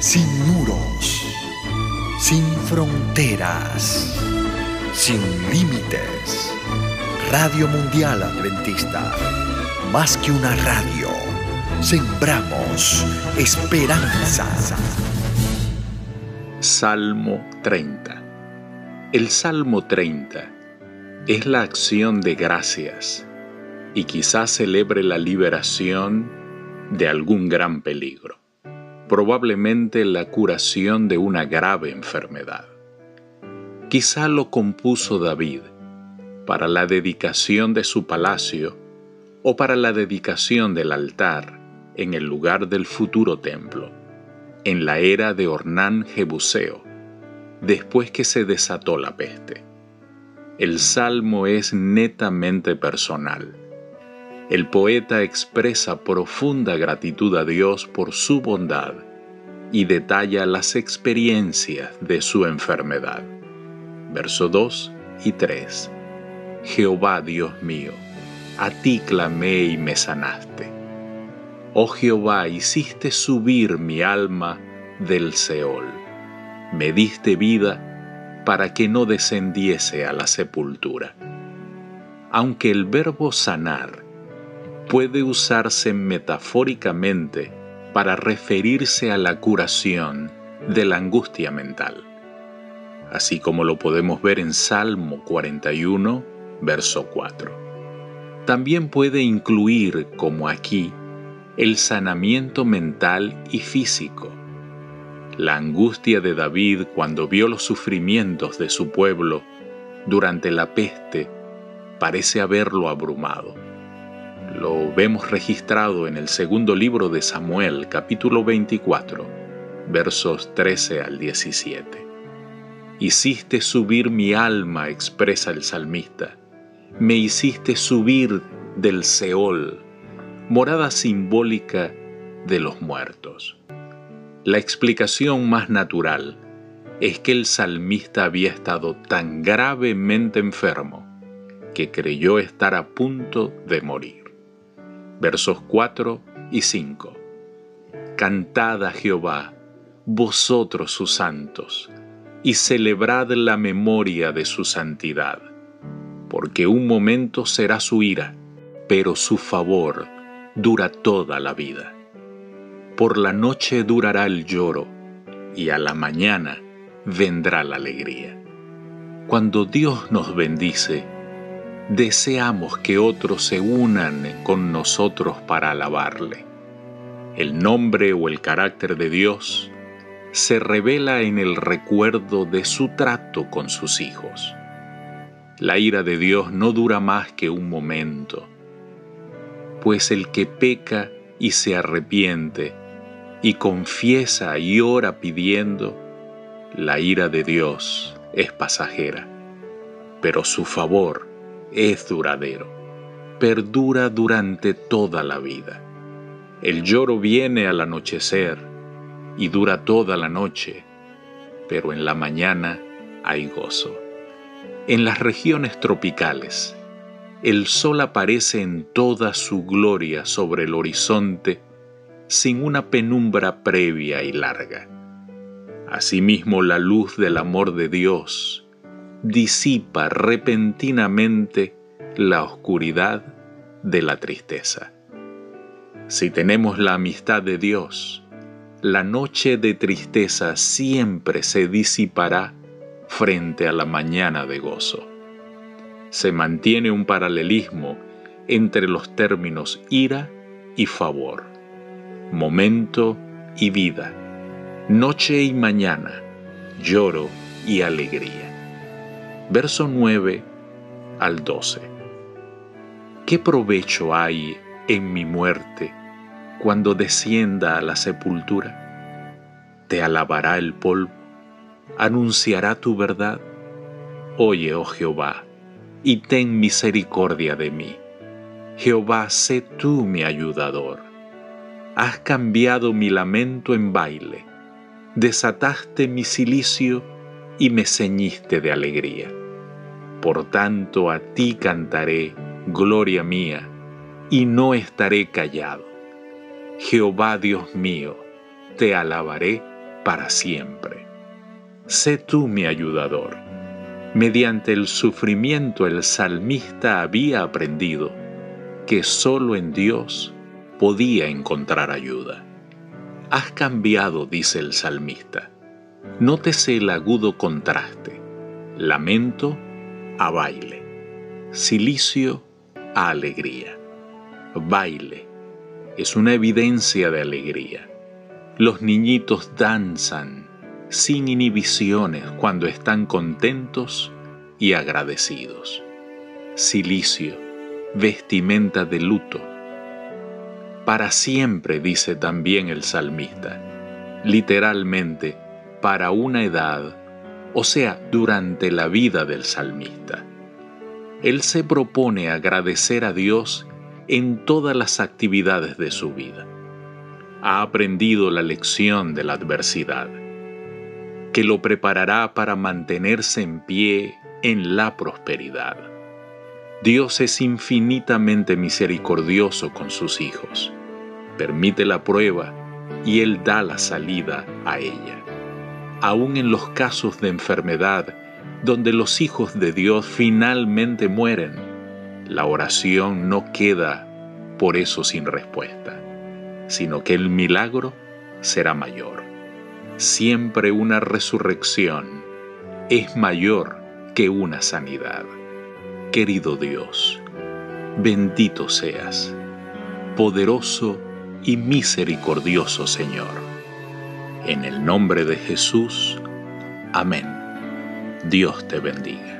sin muros, sin fronteras, sin límites. Radio Mundial Adventista, más que una radio, sembramos esperanza. Salmo 30. El Salmo 30 es la acción de gracias y quizás celebre la liberación de algún gran peligro, probablemente la curación de una grave enfermedad. Quizá lo compuso David para la dedicación de su palacio o para la dedicación del altar en el lugar del futuro templo, en la era de Ornán Jebuseo, después que se desató la peste. El salmo es netamente personal el poeta expresa profunda gratitud a Dios por su bondad y detalla las experiencias de su enfermedad. Verso 2 y 3. Jehová Dios mío, a ti clamé y me sanaste. Oh Jehová, hiciste subir mi alma del Seol. Me diste vida para que no descendiese a la sepultura. Aunque el verbo sanar puede usarse metafóricamente para referirse a la curación de la angustia mental, así como lo podemos ver en Salmo 41, verso 4. También puede incluir, como aquí, el sanamiento mental y físico. La angustia de David cuando vio los sufrimientos de su pueblo durante la peste parece haberlo abrumado lo vemos registrado en el segundo libro de Samuel, capítulo 24, versos 13 al 17. Hiciste subir mi alma, expresa el salmista. Me hiciste subir del Seol, morada simbólica de los muertos. La explicación más natural es que el salmista había estado tan gravemente enfermo que creyó estar a punto de morir versos 4 y 5. Cantad a Jehová, vosotros sus santos, y celebrad la memoria de su santidad, porque un momento será su ira, pero su favor dura toda la vida. Por la noche durará el lloro, y a la mañana vendrá la alegría. Cuando Dios nos bendice, deseamos que otros se unan con nosotros para alabarle. El nombre o el carácter de Dios se revela en el recuerdo de su trato con sus hijos. La ira de Dios no dura más que un momento, pues el que peca y se arrepiente y confiesa y ora pidiendo, la ira de Dios es pasajera, pero su favor es duradero, perdura durante toda la vida. El lloro viene al anochecer y dura toda la noche, pero en la mañana hay gozo. En las regiones tropicales, el sol aparece en toda su gloria sobre el horizonte sin una penumbra previa y larga. Asimismo, la luz del amor de Dios disipa repentinamente la oscuridad de la tristeza. Si tenemos la amistad de Dios, la noche de tristeza siempre se disipará frente a la mañana de gozo. Se mantiene un paralelismo entre los términos ira y favor, momento y vida, noche y mañana, lloro y alegría verso 9 al 12. ¿Qué provecho hay en mi muerte cuando descienda a la sepultura? ¿Te alabará el polvo? ¿Anunciará tu verdad? Oye, oh Jehová, y ten misericordia de mí. Jehová, sé tú mi ayudador. Has cambiado mi lamento en baile, desataste mi cilicio y me ceñiste de alegría. Por tanto a ti cantaré, gloria mía, y no estaré callado. Jehová Dios mío, te alabaré para siempre. Sé tú mi ayudador. Mediante el sufrimiento el salmista había aprendido que solo en Dios podía encontrar ayuda. Has cambiado, dice el salmista. Nótese el agudo contraste. Lamento a baile. Silicio a alegría. Baile es una evidencia de alegría. Los niñitos danzan sin inhibiciones cuando están contentos y agradecidos. Silicio, vestimenta de luto. Para siempre, dice también el salmista, literalmente, para una edad, o sea, durante la vida del salmista. Él se propone agradecer a Dios en todas las actividades de su vida. Ha aprendido la lección de la adversidad, que lo preparará para mantenerse en pie en la prosperidad. Dios es infinitamente misericordioso con sus hijos. Permite la prueba y Él da la salida a ella. Aún en los casos de enfermedad, donde los hijos de Dios finalmente mueren, la oración no queda por eso sin respuesta, sino que el milagro será mayor. Siempre una resurrección es mayor que una sanidad. Querido Dios, bendito seas, poderoso y misericordioso Señor. En el nombre de Jesús, amén. Dios te bendiga.